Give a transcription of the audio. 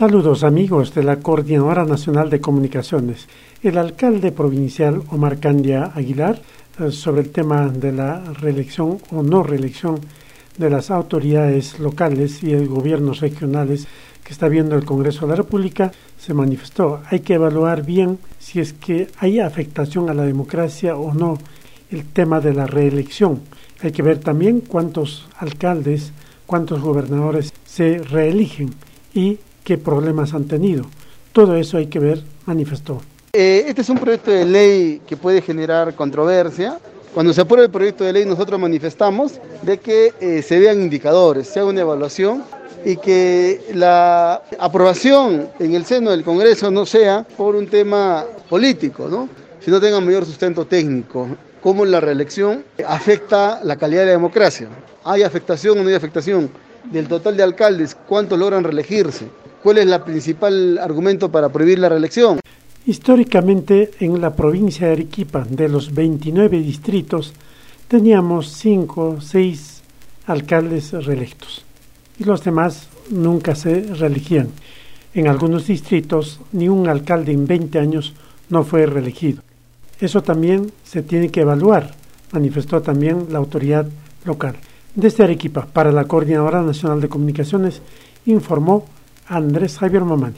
Saludos amigos de la Coordinadora Nacional de Comunicaciones. El alcalde provincial Omar Candia Aguilar eh, sobre el tema de la reelección o no reelección de las autoridades locales y el gobiernos regionales que está viendo el Congreso de la República se manifestó. Hay que evaluar bien si es que hay afectación a la democracia o no el tema de la reelección. Hay que ver también cuántos alcaldes, cuántos gobernadores se reeligen y qué problemas han tenido. Todo eso hay que ver, manifestó. Eh, este es un proyecto de ley que puede generar controversia. Cuando se apruebe el proyecto de ley nosotros manifestamos de que eh, se vean indicadores, se haga una evaluación y que la aprobación en el seno del Congreso no sea por un tema político, ¿no? sino tenga mayor sustento técnico, cómo la reelección afecta la calidad de la democracia. ¿Hay afectación o no hay afectación? Del total de alcaldes, ¿cuántos logran reelegirse? ¿Cuál es el principal argumento para prohibir la reelección? Históricamente, en la provincia de Arequipa, de los 29 distritos, teníamos 5 o 6 alcaldes reelectos y los demás nunca se reelegían. En algunos distritos, ni un alcalde en 20 años no fue reelegido. Eso también se tiene que evaluar, manifestó también la autoridad local. Desde Arequipa, para la Coordinadora Nacional de Comunicaciones, informó Andrés Javier Mamani.